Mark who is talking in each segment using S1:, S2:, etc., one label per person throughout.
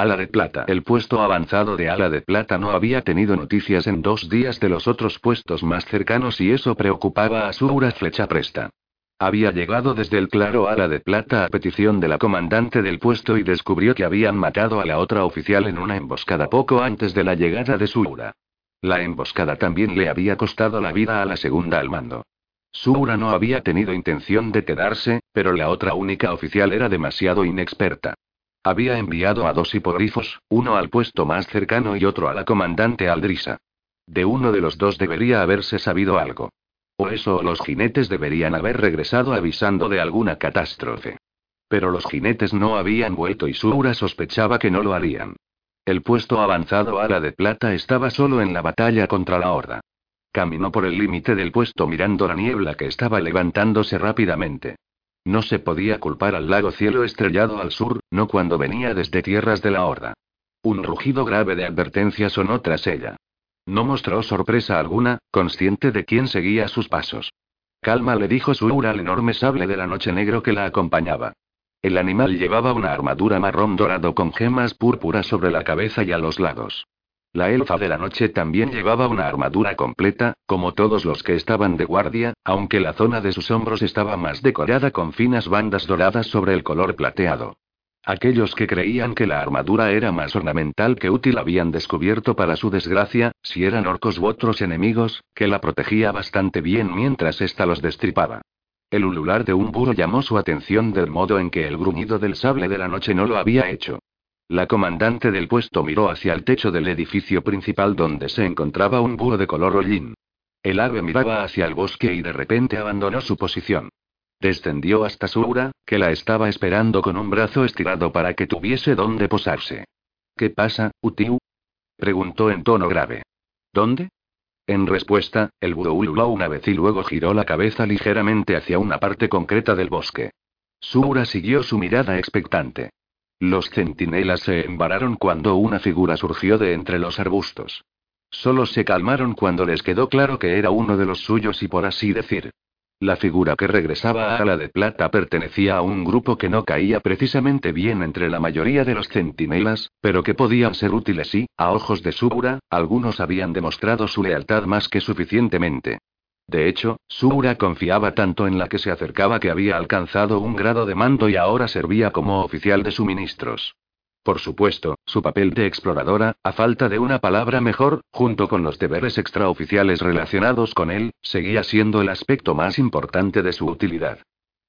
S1: Ala de Plata. El puesto avanzado de Ala de Plata no había tenido noticias en dos días de los otros puestos más cercanos y eso preocupaba a Sugura Flecha Presta. Había llegado desde el claro Ala de Plata a petición de la comandante del puesto y descubrió que habían matado a la otra oficial en una emboscada poco antes de la llegada de Sugura. La emboscada también le había costado la vida a la segunda al mando. Sugura no había tenido intención de quedarse, pero la otra única oficial era demasiado inexperta. Había enviado a dos hipogrifos, uno al puesto más cercano y otro a la comandante Aldrisa. De uno de los dos debería haberse sabido algo. O eso o los jinetes deberían haber regresado avisando de alguna catástrofe. Pero los jinetes no habían vuelto y Sura sospechaba que no lo harían. El puesto avanzado a la de plata estaba solo en la batalla contra la horda. Caminó por el límite del puesto mirando la niebla que estaba levantándose rápidamente. No se podía culpar al lago cielo estrellado al sur, no cuando venía desde tierras de la horda. Un rugido grave de advertencia sonó tras ella. No mostró sorpresa alguna, consciente de quién seguía sus pasos. Calma le dijo Sura al enorme sable de la noche negro que la acompañaba. El animal llevaba una armadura marrón dorado con gemas púrpuras sobre la cabeza y a los lados. La elfa de la noche también llevaba una armadura completa, como todos los que estaban de guardia, aunque la zona de sus hombros estaba más decorada con finas bandas doradas sobre el color plateado. Aquellos que creían que la armadura era más ornamental que útil habían descubierto para su desgracia, si eran orcos u otros enemigos, que la protegía bastante bien mientras ésta los destripaba. El ulular de un burro llamó su atención del modo en que el gruñido del sable de la noche no lo había hecho. La comandante del puesto miró hacia el techo del edificio principal donde se encontraba un búho de color hollín. El ave miraba hacia el bosque y de repente abandonó su posición. Descendió hasta Sura, que la estaba esperando con un brazo estirado para que tuviese donde posarse. ¿Qué pasa, Utiu? preguntó en tono grave. ¿Dónde? En respuesta, el búho ululó una vez y luego giró la cabeza ligeramente hacia una parte concreta del bosque. Sura siguió su mirada expectante. Los centinelas se embararon cuando una figura surgió de entre los arbustos. Solo se calmaron cuando les quedó claro que era uno de los suyos y por así decir. La figura que regresaba a la de plata pertenecía a un grupo que no caía precisamente bien entre la mayoría de los centinelas, pero que podían ser útiles y, a ojos de Subura, algunos habían demostrado su lealtad más que suficientemente. De hecho, Sura confiaba tanto en la que se acercaba que había alcanzado un grado de mando y ahora servía como oficial de suministros. Por supuesto, su papel de exploradora, a falta de una palabra mejor, junto con los deberes extraoficiales relacionados con él, seguía siendo el aspecto más importante de su utilidad.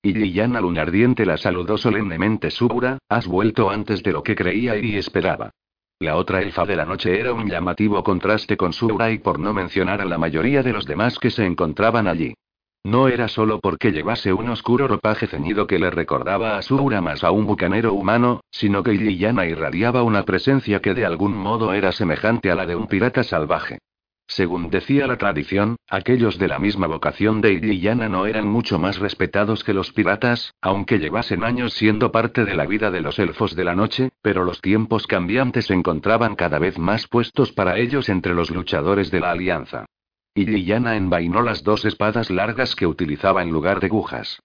S1: Y Liliana Lunardiente la saludó solemnemente. Subura, has vuelto antes de lo que creía y esperaba. La otra elfa de la noche era un llamativo contraste con Sura y por no mencionar a la mayoría de los demás que se encontraban allí. No era solo porque llevase un oscuro ropaje ceñido que le recordaba a Sura más a un bucanero humano, sino que Liliana irradiaba una presencia que de algún modo era semejante a la de un pirata salvaje. Según decía la tradición, aquellos de la misma vocación de Illana no eran mucho más respetados que los piratas, aunque llevasen años siendo parte de la vida de los elfos de la noche, pero los tiempos cambiantes encontraban cada vez más puestos para ellos entre los luchadores de la alianza. Illana envainó las dos espadas largas que utilizaba en lugar de agujas.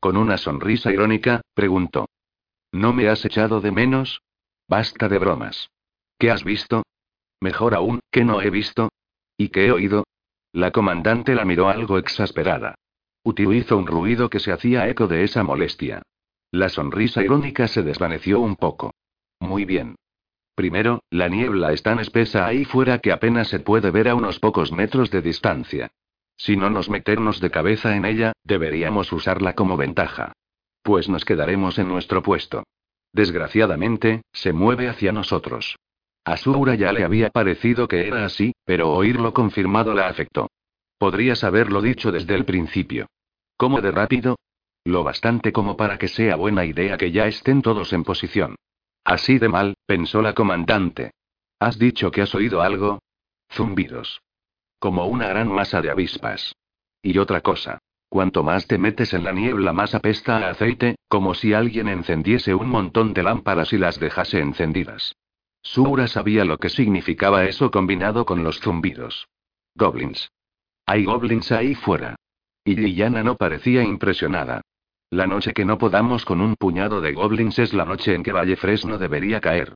S1: Con una sonrisa irónica, preguntó. ¿No me has echado de menos? Basta de bromas. ¿Qué has visto? Mejor aún, ¿qué no he visto? ¿Y qué he oído? La comandante la miró algo exasperada. Utiu un ruido que se hacía eco de esa molestia. La sonrisa irónica se desvaneció un poco. Muy bien. Primero, la niebla es tan espesa ahí fuera que apenas se puede ver a unos pocos metros de distancia. Si no nos meternos de cabeza en ella, deberíamos usarla como ventaja. Pues nos quedaremos en nuestro puesto. Desgraciadamente, se mueve hacia nosotros. A ya le había parecido que era así, pero oírlo confirmado la afectó. Podrías haberlo dicho desde el principio. ¿Cómo de rápido? Lo bastante como para que sea buena idea que ya estén todos en posición. Así de mal, pensó la comandante. ¿Has dicho que has oído algo? Zumbidos. Como una gran masa de avispas. Y otra cosa. Cuanto más te metes en la niebla, más apesta a aceite, como si alguien encendiese un montón de lámparas y las dejase encendidas. Sura sabía lo que significaba eso combinado con los zumbidos. Goblins. Hay goblins ahí fuera. Y Liliana no parecía impresionada. La noche que no podamos con un puñado de goblins es la noche en que Valle Fresno debería caer.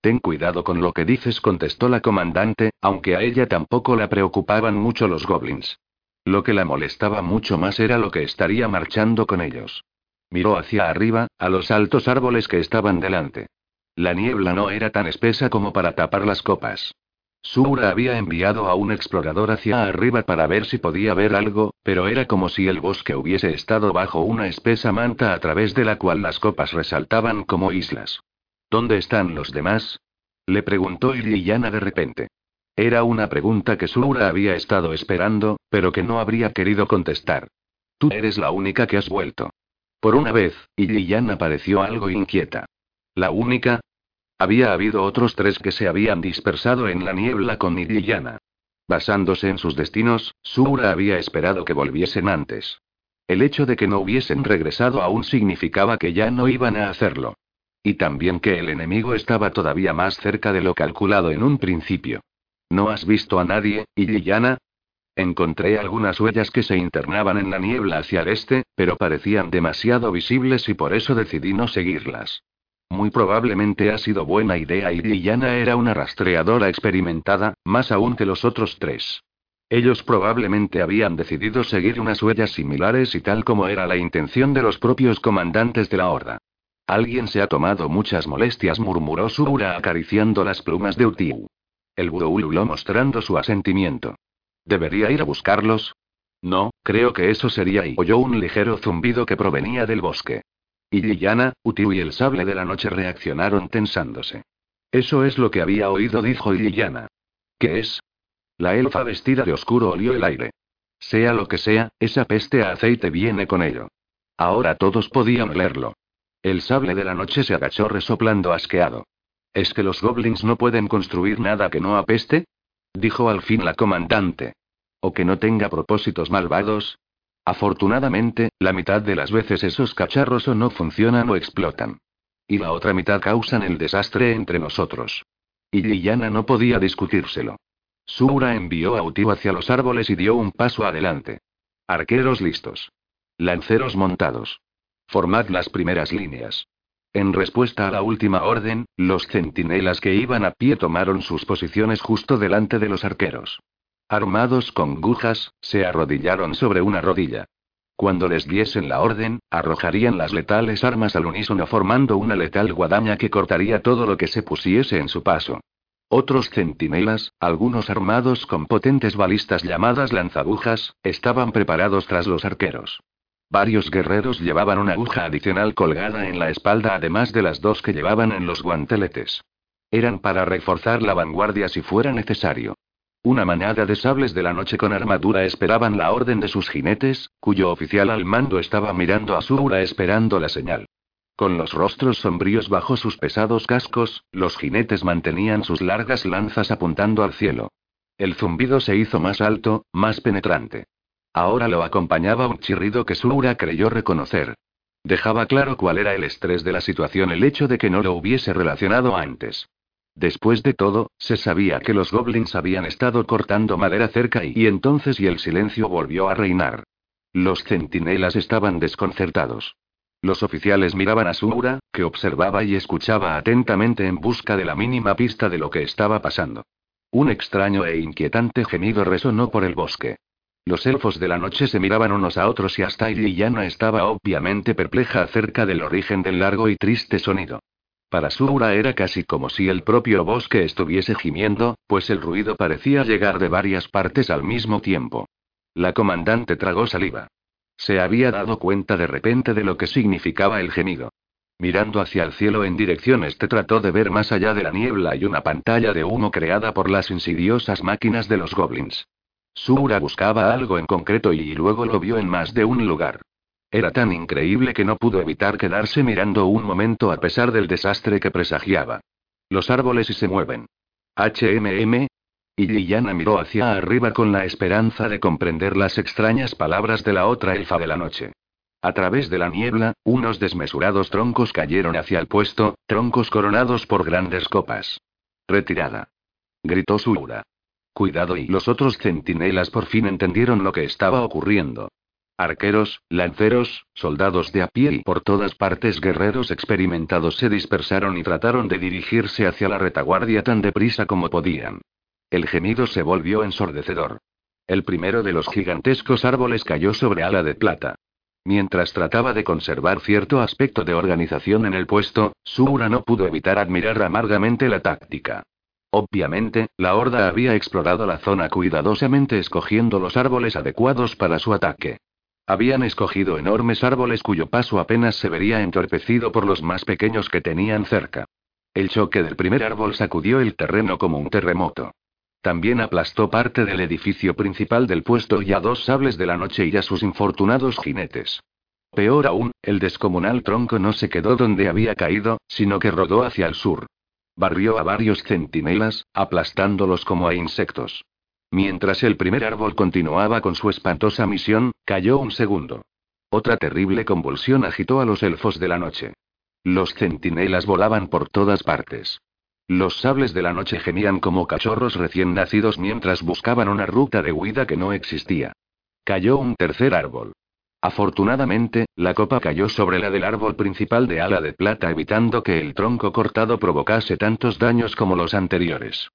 S1: Ten cuidado con lo que dices, contestó la comandante, aunque a ella tampoco la preocupaban mucho los goblins. Lo que la molestaba mucho más era lo que estaría marchando con ellos. Miró hacia arriba, a los altos árboles que estaban delante. La niebla no era tan espesa como para tapar las copas. Sura había enviado a un explorador hacia arriba para ver si podía ver algo, pero era como si el bosque hubiese estado bajo una espesa manta a través de la cual las copas resaltaban como islas. ¿Dónde están los demás? Le preguntó Illiyana de repente. Era una pregunta que Sura había estado esperando, pero que no habría querido contestar. Tú eres la única que has vuelto. Por una vez, Illiyana pareció algo inquieta. ¿La única? Había habido otros tres que se habían dispersado en la niebla con Illiyana. Basándose en sus destinos, Sura había esperado que volviesen antes. El hecho de que no hubiesen regresado aún significaba que ya no iban a hacerlo. Y también que el enemigo estaba todavía más cerca de lo calculado en un principio. ¿No has visto a nadie, Illiyana? Encontré algunas huellas que se internaban en la niebla hacia el este, pero parecían demasiado visibles y por eso decidí no seguirlas. Muy probablemente ha sido buena idea y Liliana era una rastreadora experimentada, más aún que los otros tres. Ellos probablemente habían decidido seguir unas huellas similares y tal como era la intención de los propios comandantes de la horda. Alguien se ha tomado muchas molestias, murmuró Sura acariciando las plumas de Utiu. El lo mostrando su asentimiento. ¿Debería ir a buscarlos? No, creo que eso sería y oyó un ligero zumbido que provenía del bosque. Y Liliana, Utiu y el sable de la noche reaccionaron tensándose. Eso es lo que había oído, dijo Liliana. ¿Qué es? La elfa vestida de oscuro olió el aire. Sea lo que sea, esa peste a aceite viene con ello. Ahora todos podían olerlo. El sable de la noche se agachó resoplando asqueado. ¿Es que los goblins no pueden construir nada que no apeste? Dijo al fin la comandante. ¿O que no tenga propósitos malvados? Afortunadamente, la mitad de las veces esos cacharros o no funcionan o explotan. Y la otra mitad causan el desastre entre nosotros. Y Liliana no podía discutírselo. Sura envió a Utiu hacia los árboles y dio un paso adelante. Arqueros listos. Lanceros montados. Formad las primeras líneas. En respuesta a la última orden, los centinelas que iban a pie tomaron sus posiciones justo delante de los arqueros. Armados con gujas, se arrodillaron sobre una rodilla. Cuando les diesen la orden, arrojarían las letales armas al unísono formando una letal guadaña que cortaría todo lo que se pusiese en su paso. Otros centinelas, algunos armados con potentes balistas llamadas lanzagujas, estaban preparados tras los arqueros. Varios guerreros llevaban una aguja adicional colgada en la espalda además de las dos que llevaban en los guanteletes. Eran para reforzar la vanguardia si fuera necesario. Una manada de sables de la noche con armadura esperaban la orden de sus jinetes, cuyo oficial al mando estaba mirando a Sura esperando la señal. Con los rostros sombríos bajo sus pesados cascos, los jinetes mantenían sus largas lanzas apuntando al cielo. El zumbido se hizo más alto, más penetrante. Ahora lo acompañaba un chirrido que Sura creyó reconocer. Dejaba claro cuál era el estrés de la situación el hecho de que no lo hubiese relacionado antes. Después de todo, se sabía que los goblins habían estado cortando madera cerca y, entonces y el silencio volvió a reinar. Los centinelas estaban desconcertados. Los oficiales miraban a Sura, que observaba y escuchaba atentamente en busca de la mínima pista de lo que estaba pasando. Un extraño e inquietante gemido resonó por el bosque. Los elfos de la noche se miraban unos a otros y hasta Liliana estaba obviamente perpleja acerca del origen del largo y triste sonido. Para Sura era casi como si el propio bosque estuviese gimiendo, pues el ruido parecía llegar de varias partes al mismo tiempo. La comandante tragó saliva. Se había dado cuenta de repente de lo que significaba el gemido. Mirando hacia el cielo en dirección este trató de ver más allá de la niebla y una pantalla de humo creada por las insidiosas máquinas de los goblins. Sura buscaba algo en concreto y luego lo vio en más de un lugar. Era tan increíble que no pudo evitar quedarse mirando un momento a pesar del desastre que presagiaba. Los árboles y se mueven. HMM. Y Liliana miró hacia arriba con la esperanza de comprender las extrañas palabras de la otra elfa de la noche. A través de la niebla, unos desmesurados troncos cayeron hacia el puesto, troncos coronados por grandes copas. Retirada. Gritó Sura. Cuidado y los otros centinelas por fin entendieron lo que estaba ocurriendo. Arqueros, lanceros, soldados de a pie y por todas partes guerreros experimentados se dispersaron y trataron de dirigirse hacia la retaguardia tan deprisa como podían. El gemido se volvió ensordecedor. El primero de los gigantescos árboles cayó sobre ala de plata. Mientras trataba de conservar cierto aspecto de organización en el puesto, Sura no pudo evitar admirar amargamente la táctica. Obviamente, la horda había explorado la zona cuidadosamente escogiendo los árboles adecuados para su ataque. Habían escogido enormes árboles cuyo paso apenas se vería entorpecido por los más pequeños que tenían cerca. El choque del primer árbol sacudió el terreno como un terremoto. También aplastó parte del edificio principal del puesto y a dos sables de la noche y a sus infortunados jinetes. Peor aún, el descomunal tronco no se quedó donde había caído, sino que rodó hacia el sur. Barrió a varios centinelas, aplastándolos como a insectos. Mientras el primer árbol continuaba con su espantosa misión, cayó un segundo. Otra terrible convulsión agitó a los elfos de la noche. Los centinelas volaban por todas partes. Los sables de la noche gemían como cachorros recién nacidos mientras buscaban una ruta de huida que no existía. Cayó un tercer árbol. Afortunadamente, la copa cayó sobre la del árbol principal de ala de plata evitando que el tronco cortado provocase tantos daños como los anteriores.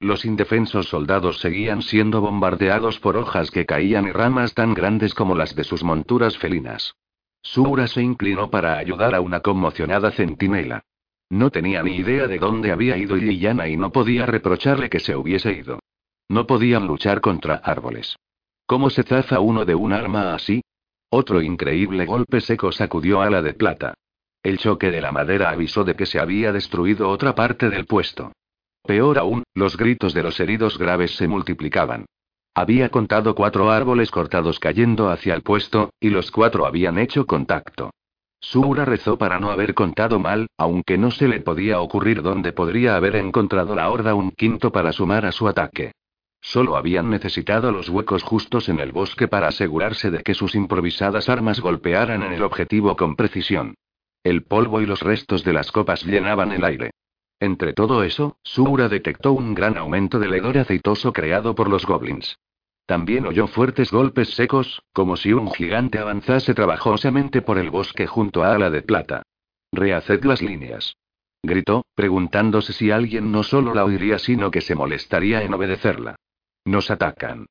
S1: Los indefensos soldados seguían siendo bombardeados por hojas que caían y ramas tan grandes como las de sus monturas felinas. Sura se inclinó para ayudar a una conmocionada centinela. No tenía ni idea de dónde había ido Liliana y no podía reprocharle que se hubiese ido. No podían luchar contra árboles. ¿Cómo se zafa uno de un arma así? Otro increíble golpe seco sacudió ala de plata. El choque de la madera avisó de que se había destruido otra parte del puesto. Peor aún, los gritos de los heridos graves se multiplicaban. Había contado cuatro árboles cortados cayendo hacia el puesto, y los cuatro habían hecho contacto. Sura rezó para no haber contado mal, aunque no se le podía ocurrir dónde podría haber encontrado la horda un quinto para sumar a su ataque. Solo habían necesitado los huecos justos en el bosque para asegurarse de que sus improvisadas armas golpearan en el objetivo con precisión. El polvo y los restos de las copas llenaban el aire. Entre todo eso, Sura detectó un gran aumento del hedor aceitoso creado por los goblins. También oyó fuertes golpes secos, como si un gigante avanzase trabajosamente por el bosque junto a ala de plata. Rehaced las líneas. Gritó, preguntándose si alguien no solo la oiría sino que se molestaría en obedecerla. Nos atacan.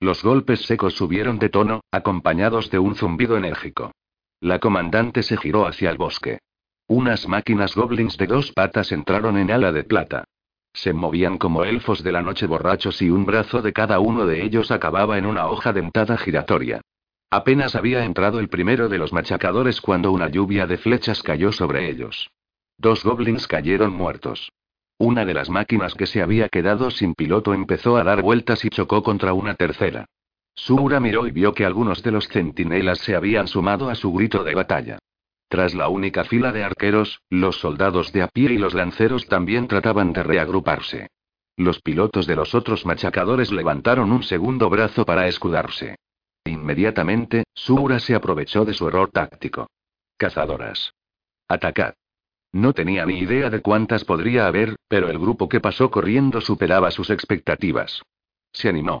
S1: Los golpes secos subieron de tono, acompañados de un zumbido enérgico. La comandante se giró hacia el bosque. Unas máquinas goblins de dos patas entraron en ala de plata. Se movían como elfos de la noche borrachos y un brazo de cada uno de ellos acababa en una hoja dentada giratoria. Apenas había entrado el primero de los machacadores cuando una lluvia de flechas cayó sobre ellos. Dos goblins cayeron muertos. Una de las máquinas que se había quedado sin piloto empezó a dar vueltas y chocó contra una tercera. Sura miró y vio que algunos de los centinelas se habían sumado a su grito de batalla. Tras la única fila de arqueros, los soldados de a pie y los lanceros también trataban de reagruparse. Los pilotos de los otros machacadores levantaron un segundo brazo para escudarse. Inmediatamente, Sura se aprovechó de su error táctico. Cazadoras. Atacad. No tenía ni idea de cuántas podría haber, pero el grupo que pasó corriendo superaba sus expectativas. Se animó.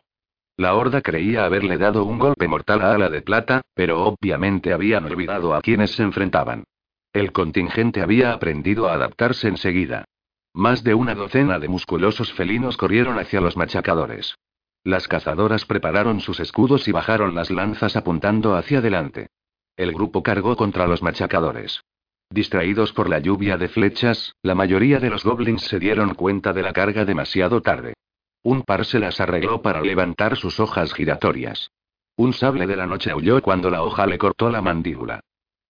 S1: La horda creía haberle dado un golpe mortal a Ala de Plata, pero obviamente habían olvidado a quienes se enfrentaban. El contingente había aprendido a adaptarse enseguida. Más de una docena de musculosos felinos corrieron hacia los machacadores. Las cazadoras prepararon sus escudos y bajaron las lanzas apuntando hacia adelante. El grupo cargó contra los machacadores. Distraídos por la lluvia de flechas, la mayoría de los goblins se dieron cuenta de la carga demasiado tarde. Un par se las arregló para levantar sus hojas giratorias. Un sable de la noche aulló cuando la hoja le cortó la mandíbula.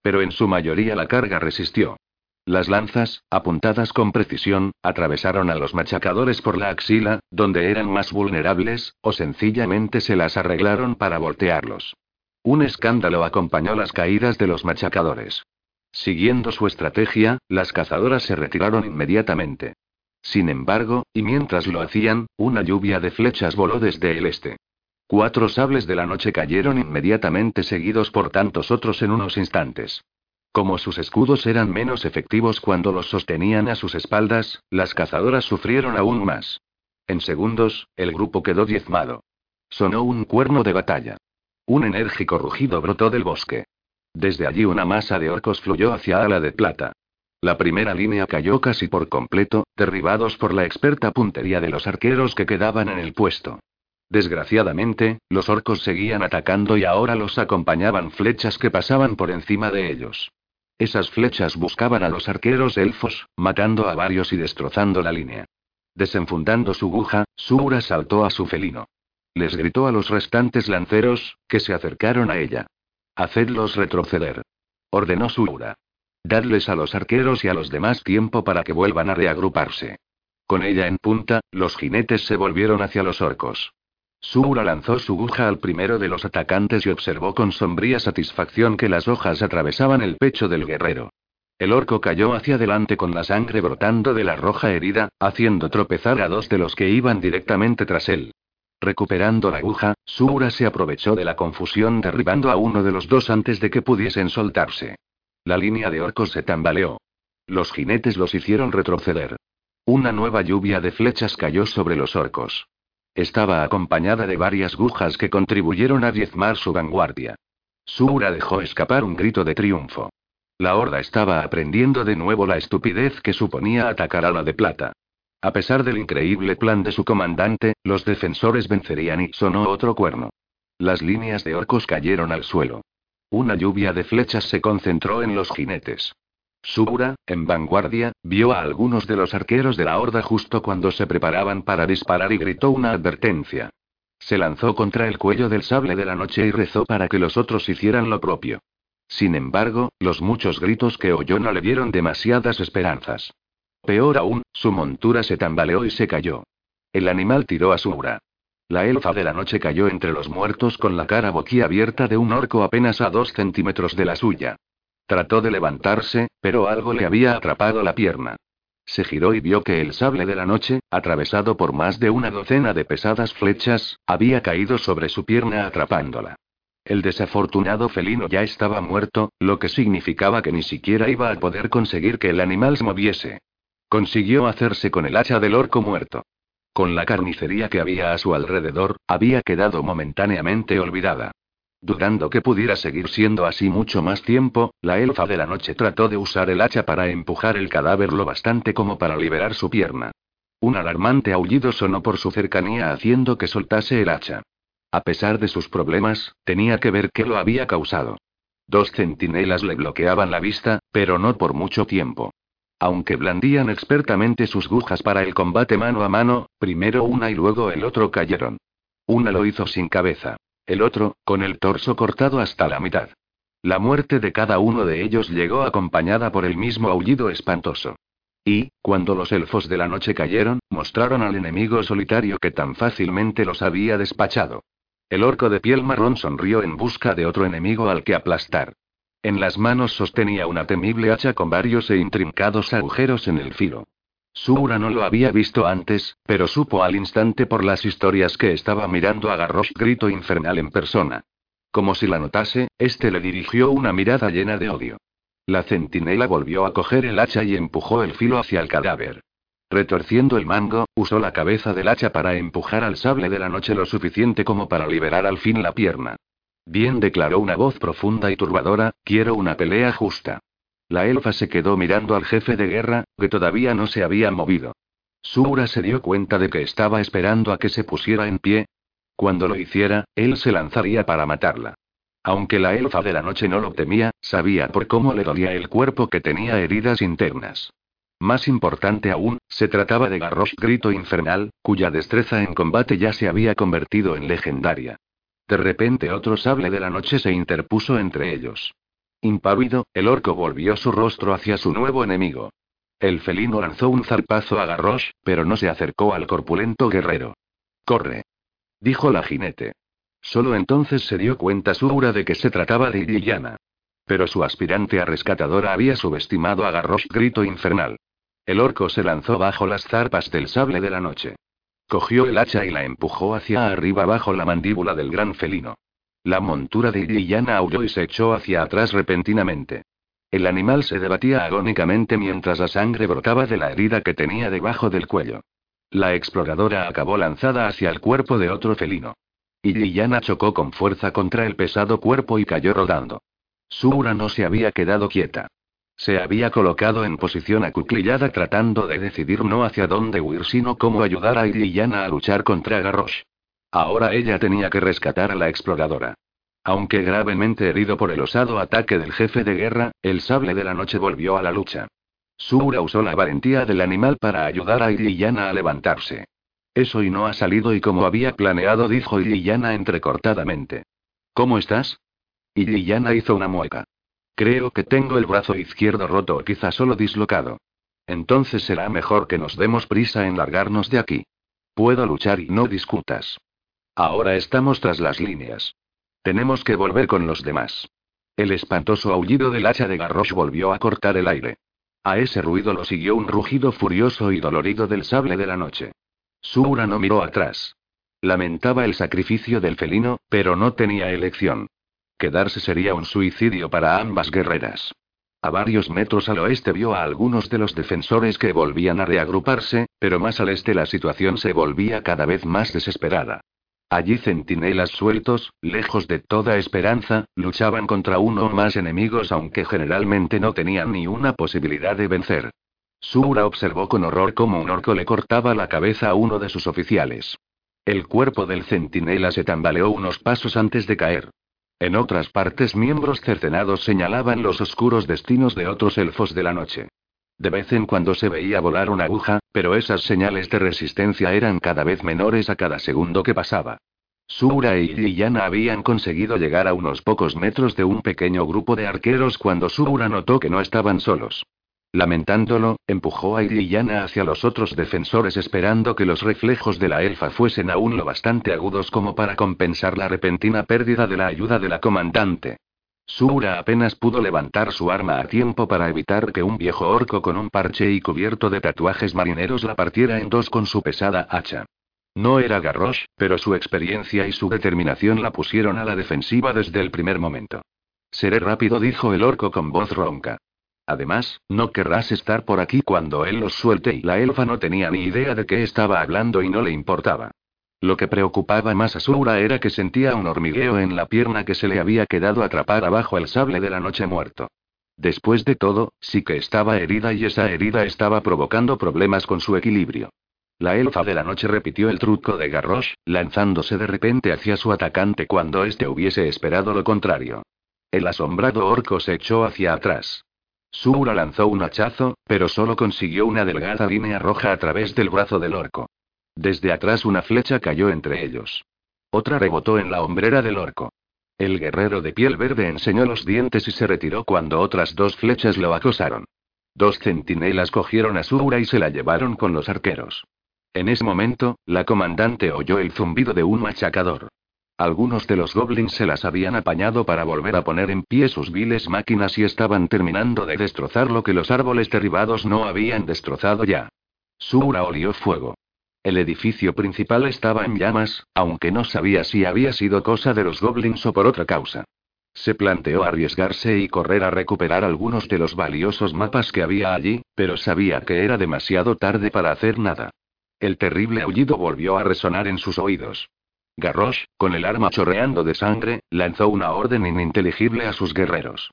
S1: Pero en su mayoría la carga resistió. Las lanzas, apuntadas con precisión, atravesaron a los machacadores por la axila, donde eran más vulnerables, o sencillamente se las arreglaron para voltearlos. Un escándalo acompañó las caídas de los machacadores. Siguiendo su estrategia, las cazadoras se retiraron inmediatamente. Sin embargo, y mientras lo hacían, una lluvia de flechas voló desde el este. Cuatro sables de la noche cayeron inmediatamente seguidos por tantos otros en unos instantes. Como sus escudos eran menos efectivos cuando los sostenían a sus espaldas, las cazadoras sufrieron aún más. En segundos, el grupo quedó diezmado. Sonó un cuerno de batalla. Un enérgico rugido brotó del bosque. Desde allí una masa de orcos fluyó hacia Ala de Plata. La primera línea cayó casi por completo, derribados por la experta puntería de los arqueros que quedaban en el puesto. Desgraciadamente, los orcos seguían atacando y ahora los acompañaban flechas que pasaban por encima de ellos. Esas flechas buscaban a los arqueros elfos, matando a varios y destrozando la línea. Desenfundando su guja, Sura saltó a su felino. Les gritó a los restantes lanceros, que se acercaron a ella. Hacedlos retroceder. Ordenó Sura. Dadles a los arqueros y a los demás tiempo para que vuelvan a reagruparse. Con ella en punta, los jinetes se volvieron hacia los orcos. Sura lanzó su guja al primero de los atacantes y observó con sombría satisfacción que las hojas atravesaban el pecho del guerrero. El orco cayó hacia adelante con la sangre brotando de la roja herida, haciendo tropezar a dos de los que iban directamente tras él. Recuperando la aguja, Sura se aprovechó de la confusión derribando a uno de los dos antes de que pudiesen soltarse. La línea de orcos se tambaleó. Los jinetes los hicieron retroceder. Una nueva lluvia de flechas cayó sobre los orcos. Estaba acompañada de varias gujas que contribuyeron a diezmar su vanguardia. Sura dejó escapar un grito de triunfo. La horda estaba aprendiendo de nuevo la estupidez que suponía atacar a la de plata. A pesar del increíble plan de su comandante, los defensores vencerían y sonó otro cuerno. Las líneas de orcos cayeron al suelo. Una lluvia de flechas se concentró en los jinetes. Subura, en vanguardia, vio a algunos de los arqueros de la horda justo cuando se preparaban para disparar y gritó una advertencia. Se lanzó contra el cuello del sable de la noche y rezó para que los otros hicieran lo propio. Sin embargo, los muchos gritos que oyó no le dieron demasiadas esperanzas. Peor aún, su montura se tambaleó y se cayó. El animal tiró a Subura. La elfa de la noche cayó entre los muertos con la cara boquiabierta de un orco apenas a dos centímetros de la suya. Trató de levantarse, pero algo le había atrapado la pierna. Se giró y vio que el sable de la noche, atravesado por más de una docena de pesadas flechas, había caído sobre su pierna atrapándola. El desafortunado felino ya estaba muerto, lo que significaba que ni siquiera iba a poder conseguir que el animal se moviese. Consiguió hacerse con el hacha del orco muerto. Con la carnicería que había a su alrededor, había quedado momentáneamente olvidada. Dudando que pudiera seguir siendo así mucho más tiempo, la elfa de la noche trató de usar el hacha para empujar el cadáver lo bastante como para liberar su pierna. Un alarmante aullido sonó por su cercanía haciendo que soltase el hacha. A pesar de sus problemas, tenía que ver qué lo había causado. Dos centinelas le bloqueaban la vista, pero no por mucho tiempo. Aunque blandían expertamente sus gujas para el combate mano a mano, primero una y luego el otro cayeron. Una lo hizo sin cabeza. El otro, con el torso cortado hasta la mitad. La muerte de cada uno de ellos llegó acompañada por el mismo aullido espantoso. Y, cuando los elfos de la noche cayeron, mostraron al enemigo solitario que tan fácilmente los había despachado. El orco de piel marrón sonrió en busca de otro enemigo al que aplastar. En las manos sostenía una temible hacha con varios e intrincados agujeros en el filo. Sura no lo había visto antes, pero supo al instante por las historias que estaba mirando a Garrosh grito infernal en persona. Como si la notase, este le dirigió una mirada llena de odio. La centinela volvió a coger el hacha y empujó el filo hacia el cadáver. Retorciendo el mango, usó la cabeza del hacha para empujar al sable de la noche lo suficiente como para liberar al fin la pierna. Bien declaró una voz profunda y turbadora, quiero una pelea justa. La elfa se quedó mirando al jefe de guerra, que todavía no se había movido. Sura se dio cuenta de que estaba esperando a que se pusiera en pie. Cuando lo hiciera, él se lanzaría para matarla. Aunque la elfa de la noche no lo temía, sabía por cómo le dolía el cuerpo que tenía heridas internas. Más importante aún, se trataba de Garrosh Grito Infernal, cuya destreza en combate ya se había convertido en legendaria. De repente otro sable de la noche se interpuso entre ellos. Impávido, el orco volvió su rostro hacia su nuevo enemigo. El felino lanzó un zarpazo a Garrosh, pero no se acercó al corpulento guerrero. Corre. Dijo la jinete. Solo entonces se dio cuenta Sura de que se trataba de Liliana. Pero su aspirante a rescatadora había subestimado a Garrosh grito infernal. El orco se lanzó bajo las zarpas del sable de la noche. Cogió el hacha y la empujó hacia arriba bajo la mandíbula del gran felino. La montura de Liliana aulló y se echó hacia atrás repentinamente. El animal se debatía agónicamente mientras la sangre brotaba de la herida que tenía debajo del cuello. La exploradora acabó lanzada hacia el cuerpo de otro felino. Y chocó con fuerza contra el pesado cuerpo y cayó rodando. Sura no se había quedado quieta. Se había colocado en posición acuclillada tratando de decidir no hacia dónde huir sino cómo ayudar a Liliana a luchar contra Garrosh. Ahora ella tenía que rescatar a la exploradora. Aunque gravemente herido por el osado ataque del jefe de guerra, el sable de la noche volvió a la lucha. Sura usó la valentía del animal para ayudar a Liliana a levantarse. Eso y no ha salido y como había planeado, dijo Liliana entrecortadamente. ¿Cómo estás? Liliana hizo una mueca. Creo que tengo el brazo izquierdo roto o quizá solo dislocado. Entonces será mejor que nos demos prisa en largarnos de aquí. Puedo luchar y no discutas. Ahora estamos tras las líneas. Tenemos que volver con los demás. El espantoso aullido del hacha de Garrosh volvió a cortar el aire. A ese ruido lo siguió un rugido furioso y dolorido del sable de la noche. Sura no miró atrás. Lamentaba el sacrificio del felino, pero no tenía elección. Quedarse sería un suicidio para ambas guerreras. A varios metros al oeste vio a algunos de los defensores que volvían a reagruparse, pero más al este la situación se volvía cada vez más desesperada. Allí centinelas sueltos, lejos de toda esperanza, luchaban contra uno o más enemigos aunque generalmente no tenían ni una posibilidad de vencer. Sura observó con horror cómo un orco le cortaba la cabeza a uno de sus oficiales. El cuerpo del centinela se tambaleó unos pasos antes de caer. En otras partes miembros cercenados señalaban los oscuros destinos de otros elfos de la noche. De vez en cuando se veía volar una aguja, pero esas señales de resistencia eran cada vez menores a cada segundo que pasaba. Sura y Liliana habían conseguido llegar a unos pocos metros de un pequeño grupo de arqueros cuando Sura notó que no estaban solos. Lamentándolo, empujó a Liliana hacia los otros defensores esperando que los reflejos de la elfa fuesen aún lo bastante agudos como para compensar la repentina pérdida de la ayuda de la comandante. Sura apenas pudo levantar su arma a tiempo para evitar que un viejo orco con un parche y cubierto de tatuajes marineros la partiera en dos con su pesada hacha. No era Garrosh, pero su experiencia y su determinación la pusieron a la defensiva desde el primer momento. Seré rápido, dijo el orco con voz ronca. Además, no querrás estar por aquí cuando él los suelte y la elfa no tenía ni idea de qué estaba hablando y no le importaba. Lo que preocupaba más a Sura era que sentía un hormigueo en la pierna que se le había quedado atrapada bajo el sable de la noche muerto. Después de todo, sí que estaba herida y esa herida estaba provocando problemas con su equilibrio. La elfa de la noche repitió el truco de Garrosh, lanzándose de repente hacia su atacante cuando éste hubiese esperado lo contrario. El asombrado orco se echó hacia atrás. Sura lanzó un hachazo, pero solo consiguió una delgada línea roja a través del brazo del orco. Desde atrás una flecha cayó entre ellos. Otra rebotó en la hombrera del orco. El guerrero de piel verde enseñó los dientes y se retiró cuando otras dos flechas lo acosaron. Dos centinelas cogieron a Sura y se la llevaron con los arqueros. En ese momento, la comandante oyó el zumbido de un machacador. Algunos de los goblins se las habían apañado para volver a poner en pie sus viles máquinas y estaban terminando de destrozar lo que los árboles derribados no habían destrozado ya. Sura olió fuego. El edificio principal estaba en llamas, aunque no sabía si había sido cosa de los goblins o por otra causa. Se planteó arriesgarse y correr a recuperar algunos de los valiosos mapas que había allí, pero sabía que era demasiado tarde para hacer nada. El terrible aullido volvió a resonar en sus oídos. Garrosh, con el arma chorreando de sangre, lanzó una orden ininteligible a sus guerreros.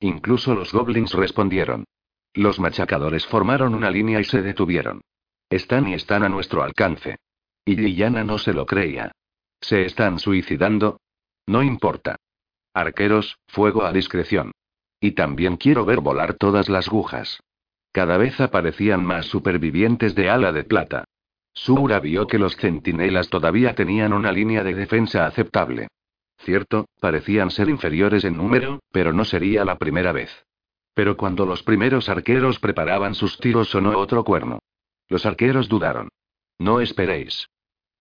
S1: Incluso los goblins respondieron. Los machacadores formaron una línea y se detuvieron. Están y están a nuestro alcance. Y Liliana no se lo creía. ¿Se están suicidando? No importa. Arqueros, fuego a discreción. Y también quiero ver volar todas las agujas. Cada vez aparecían más supervivientes de ala de plata. Sura vio que los centinelas todavía tenían una línea de defensa aceptable. Cierto, parecían ser inferiores en número, pero no sería la primera vez. Pero cuando los primeros arqueros preparaban sus tiros sonó otro cuerno. Los arqueros dudaron. No esperéis.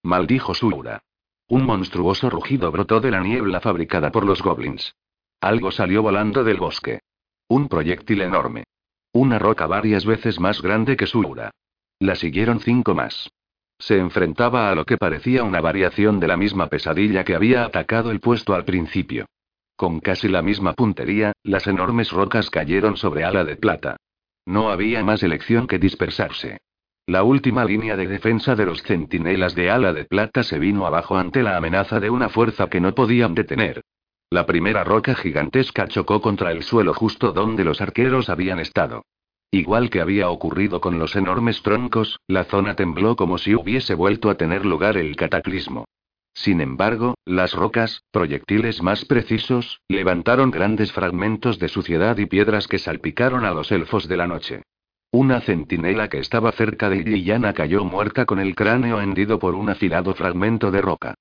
S1: Maldijo Sura. Un monstruoso rugido brotó de la niebla fabricada por los goblins. Algo salió volando del bosque. Un proyectil enorme. Una roca varias veces más grande que Sura. La siguieron cinco más. Se enfrentaba a lo que parecía una variación de la misma pesadilla que había atacado el puesto al principio. Con casi la misma puntería, las enormes rocas cayeron sobre ala de plata. No había más elección que dispersarse. La última línea de defensa de los centinelas de ala de plata se vino abajo ante la amenaza de una fuerza que no podían detener. La primera roca gigantesca chocó contra el suelo justo donde los arqueros habían estado. Igual que había ocurrido con los enormes troncos, la zona tembló como si hubiese vuelto a tener lugar el cataclismo. Sin embargo, las rocas, proyectiles más precisos, levantaron grandes fragmentos de suciedad y piedras que salpicaron a los elfos de la noche. Una centinela que estaba cerca de Liliana cayó muerta con el cráneo hendido por un afilado fragmento de roca.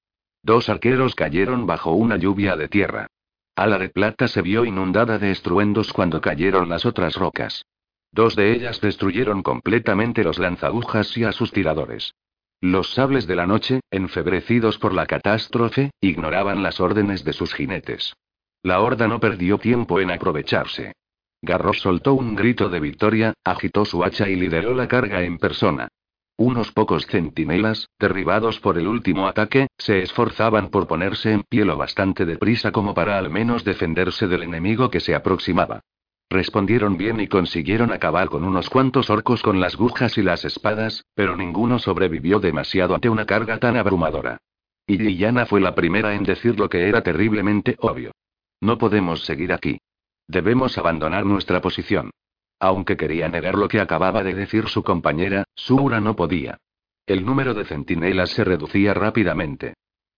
S1: Dos arqueros cayeron bajo una lluvia de tierra. Ala de plata se vio inundada de estruendos cuando cayeron las otras rocas. Dos de ellas destruyeron completamente los lanzagujas y a sus tiradores. Los sables de la noche, enfebrecidos por la catástrofe, ignoraban las órdenes de sus jinetes. La horda no perdió tiempo en aprovecharse. Garros soltó un grito de victoria, agitó su hacha y lideró la carga en persona. Unos pocos centinelas, derribados por el último ataque, se esforzaban por ponerse en pie lo bastante deprisa como para al menos defenderse del enemigo que se aproximaba. Respondieron bien y consiguieron acabar con unos cuantos orcos con las gujas y las espadas, pero ninguno sobrevivió demasiado ante una carga tan abrumadora. Y Liliana fue la primera en decir lo que era terriblemente obvio. No podemos seguir aquí. Debemos abandonar nuestra posición. Aunque quería negar lo que acababa de decir su compañera, Sura no podía. El número de centinelas se reducía rápidamente.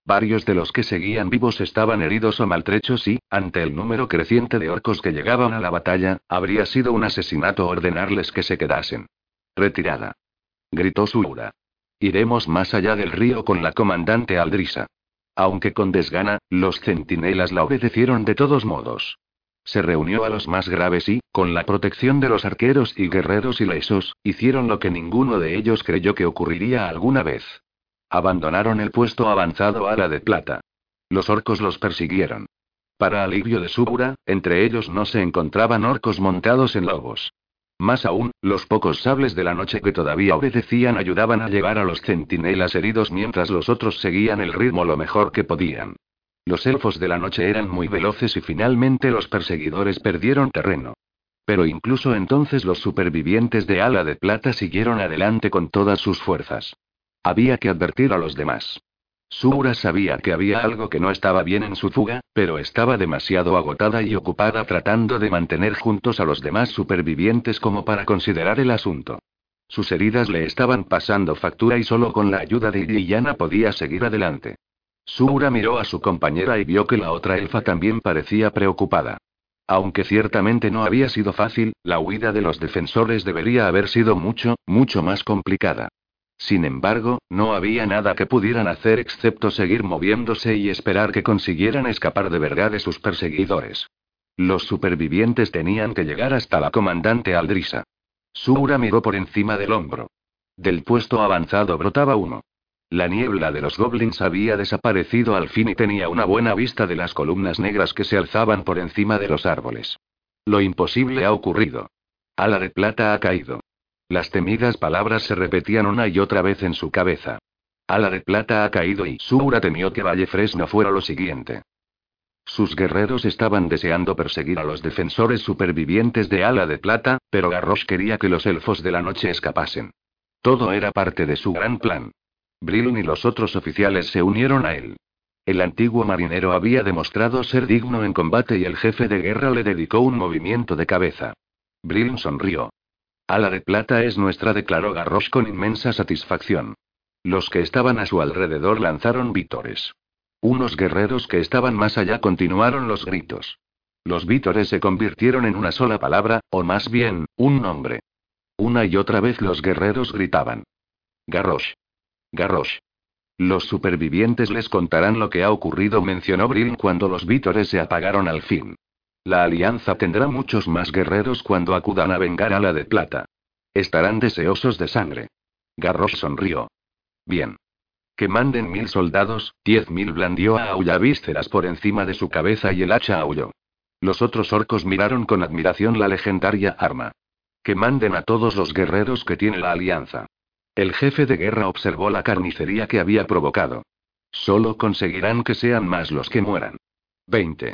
S1: Varios de los que seguían vivos estaban heridos o maltrechos y, ante el número creciente de orcos que llegaban a la batalla, habría sido un asesinato ordenarles que se quedasen. Retirada. Gritó Sura. Iremos más allá del río con la comandante Aldrisa. Aunque con desgana, los centinelas la obedecieron de todos modos. Se reunió a los más graves y, con la protección de los arqueros y guerreros ilesos, hicieron lo que ninguno de ellos creyó que ocurriría alguna vez. Abandonaron el puesto avanzado a la de plata. Los orcos los persiguieron. Para alivio de Súbura, entre ellos no se encontraban orcos montados en lobos. Más aún, los pocos sables de la noche que todavía obedecían ayudaban a llevar a los centinelas heridos mientras los otros seguían el ritmo lo mejor que podían. Los elfos de la noche eran muy veloces y finalmente los perseguidores perdieron terreno. Pero incluso entonces los supervivientes de Ala de Plata siguieron adelante con todas sus fuerzas. Había que advertir a los demás. Sura sabía que había algo que no estaba bien en su fuga, pero estaba demasiado agotada y ocupada tratando de mantener juntos a los demás supervivientes como para considerar el asunto. Sus heridas le estaban pasando factura y solo con la ayuda de Liliana podía seguir adelante. Sura miró a su compañera y vio que la otra elfa también parecía preocupada. Aunque ciertamente no había sido fácil, la huida de los defensores debería haber sido mucho, mucho más complicada. Sin embargo, no había nada que pudieran hacer excepto seguir moviéndose y esperar que consiguieran escapar de verdad de sus perseguidores. Los supervivientes tenían que llegar hasta la comandante Aldrisa. Sura miró por encima del hombro. Del puesto avanzado brotaba uno. La niebla de los goblins había desaparecido al fin y tenía una buena vista de las columnas negras que se alzaban por encima de los árboles. Lo imposible ha ocurrido. Ala de plata ha caído. Las temidas palabras se repetían una y otra vez en su cabeza. Ala de plata ha caído y Sura temió que Valle Fresno fuera lo siguiente. Sus guerreros estaban deseando perseguir a los defensores supervivientes de Ala de Plata, pero Garrosh quería que los elfos de la noche escapasen. Todo era parte de su gran plan. Brillon y los otros oficiales se unieron a él. El antiguo marinero había demostrado ser digno en combate y el jefe de guerra le dedicó un movimiento de cabeza. Brillon sonrió. Ala de plata es nuestra, declaró Garrosh con inmensa satisfacción. Los que estaban a su alrededor lanzaron vítores. Unos guerreros que estaban más allá continuaron los gritos. Los vítores se convirtieron en una sola palabra, o más bien, un nombre. Una y otra vez los guerreros gritaban. Garrosh. Garrosh. Los supervivientes les contarán lo que ha ocurrido, mencionó Brill cuando los vítores se apagaron al fin. La alianza tendrá muchos más guerreros cuando acudan a vengar a la de plata. Estarán deseosos de sangre. Garros sonrió. Bien. Que manden mil soldados, diez mil blandió a Aulla vísceras por encima de su cabeza y el hacha aulló. Los otros orcos miraron con admiración la legendaria arma. Que manden a todos los guerreros que tiene la alianza. El jefe de guerra observó la carnicería que había provocado. Solo conseguirán que sean más los que mueran. 20.